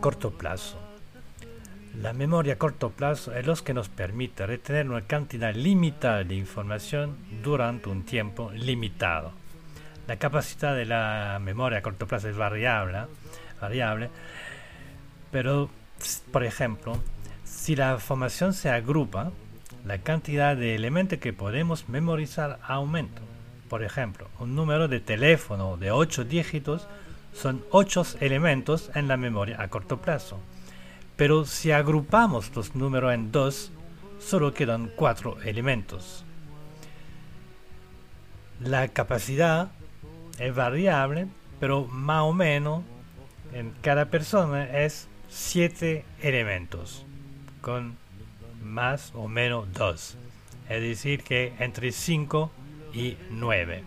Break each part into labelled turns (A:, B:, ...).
A: corto plazo. La memoria a corto plazo es lo que nos permite retener una cantidad limitada de información durante un tiempo limitado. La capacidad de la memoria a corto plazo es variable, variable pero, por ejemplo, si la información se agrupa, la cantidad de elementos que podemos memorizar aumenta. Por ejemplo, un número de teléfono de 8 dígitos son 8 elementos en la memoria a corto plazo. Pero si agrupamos los números en dos, solo quedan 4 elementos. La capacidad es variable, pero más o menos en cada persona es 7 elementos, con más o menos 2. Es decir, que entre 5 y 9.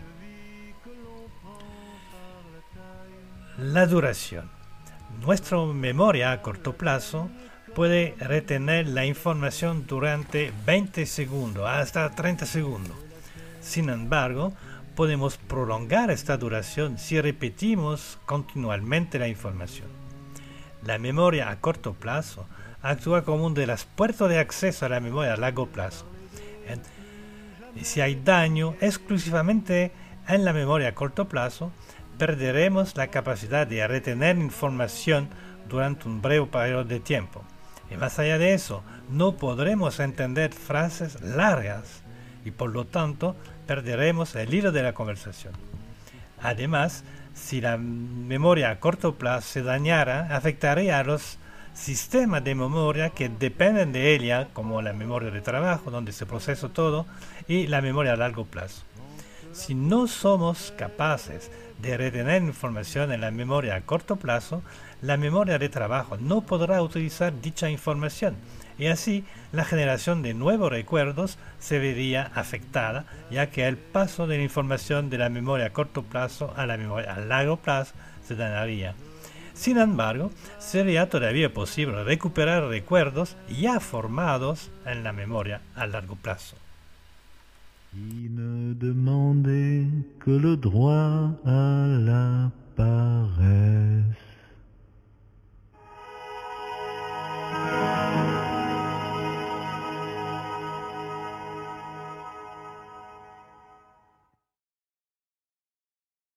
A: La duración. Nuestra memoria a corto plazo puede retener la información durante 20 segundos hasta 30 segundos. Sin embargo, podemos prolongar esta duración si repetimos continuamente la información. La memoria a corto plazo actúa como un de las puertas de acceso a la memoria a largo plazo. Y si hay daño exclusivamente en la memoria a corto plazo, perderemos la capacidad de retener información durante un breve periodo de tiempo. Y más allá de eso, no podremos entender frases largas y por lo tanto perderemos el hilo de la conversación. Además, si la memoria a corto plazo se dañara, afectaría a los sistemas de memoria que dependen de ella, como la memoria de trabajo, donde se procesa todo, y la memoria a largo plazo. Si no somos capaces de retener información en la memoria a corto plazo, la memoria de trabajo no podrá utilizar dicha información y así la generación de nuevos recuerdos se vería afectada, ya que el paso de la información de la memoria a corto plazo a la memoria a largo plazo se dañaría. Sin embargo, sería todavía posible recuperar recuerdos ya formados en la memoria a largo plazo.
B: Ne demandait que le droit à la paresse.